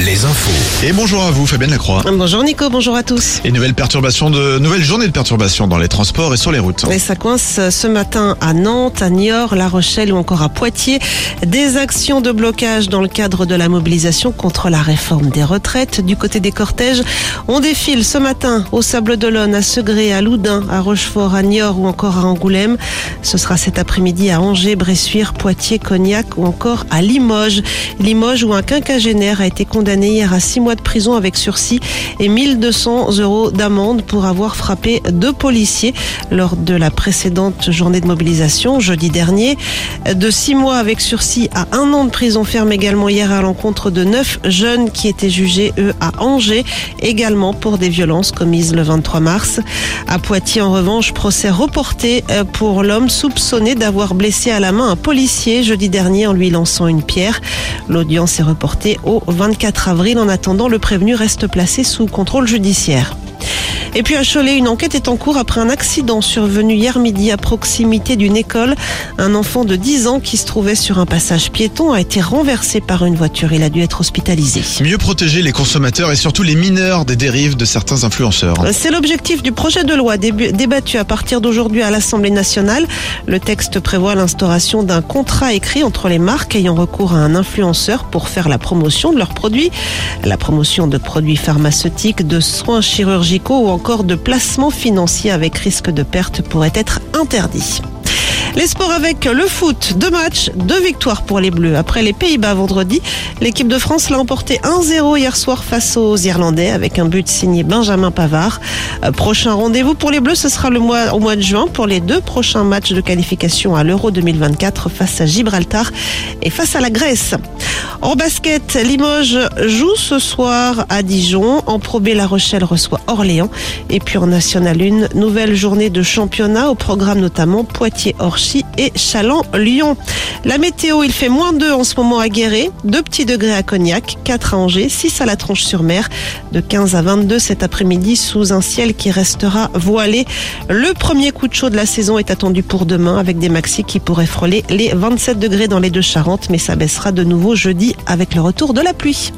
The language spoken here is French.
les infos. Et bonjour à vous, Fabienne Lacroix. Bonjour Nico, bonjour à tous. Et nouvelle perturbation de nouvelle journée de perturbation dans les transports et sur les routes. Et ça coince ce matin à Nantes, à Niort, La Rochelle ou encore à Poitiers. Des actions de blocage dans le cadre de la mobilisation contre la réforme des retraites. Du côté des cortèges, on défile ce matin au Sable d'Olonne, à Segré, à Loudun, à Rochefort, à Niort ou encore à Angoulême. Ce sera cet après-midi à Angers, Bressuire, Poitiers, Cognac ou encore à Limoges. Limoges où un quinquagénaire a été condamné hier à six mois de prison avec sursis et 1200 euros d'amende pour avoir frappé deux policiers lors de la précédente journée de mobilisation jeudi dernier. De six mois avec sursis à un an de prison ferme également hier à l'encontre de neuf jeunes qui étaient jugés, eux, à Angers, également pour des violences commises le 23 mars. À Poitiers, en revanche, procès reporté euh, pour l'homme soupçonné d'avoir blessé à la main un policier jeudi dernier en lui lançant une pierre. L'audience est reportée au 24 avril. En attendant, le prévenu reste placé sous contrôle judiciaire. Et puis à Cholet, une enquête est en cours après un accident survenu hier midi à proximité d'une école. Un enfant de 10 ans qui se trouvait sur un passage piéton a été renversé par une voiture. Il a dû être hospitalisé. Mieux protéger les consommateurs et surtout les mineurs des dérives de certains influenceurs. C'est l'objectif du projet de loi débattu à partir d'aujourd'hui à l'Assemblée nationale. Le texte prévoit l'instauration d'un contrat écrit entre les marques ayant recours à un influenceur pour faire la promotion de leurs produits, la promotion de produits pharmaceutiques, de soins chirurgicaux ou encore de placements financiers avec risque de perte pourrait être interdit. Les sports avec le foot, deux matchs, deux victoires pour les Bleus. Après les Pays-Bas vendredi, l'équipe de France l'a emporté 1-0 hier soir face aux Irlandais avec un but signé Benjamin Pavard. Euh, prochain rendez-vous pour les Bleus, ce sera le mois, au mois de juin pour les deux prochains matchs de qualification à l'Euro 2024 face à Gibraltar et face à la Grèce. En basket, Limoges joue ce soir à Dijon. En Pro B, La Rochelle reçoit Orléans. Et puis en National 1, nouvelle journée de championnat au programme notamment Et Chaland-Lyon. La météo, il fait moins 2 en ce moment à Guéret, 2 petits degrés à Cognac, 4 à Angers, 6 à la Tronche-sur-Mer, de 15 à 22 cet après-midi sous un ciel qui restera voilé. Le premier coup de chaud de la saison est attendu pour demain avec des maxis qui pourraient frôler les 27 degrés dans les deux Charentes, mais ça baissera de nouveau jeudi avec le retour de la pluie.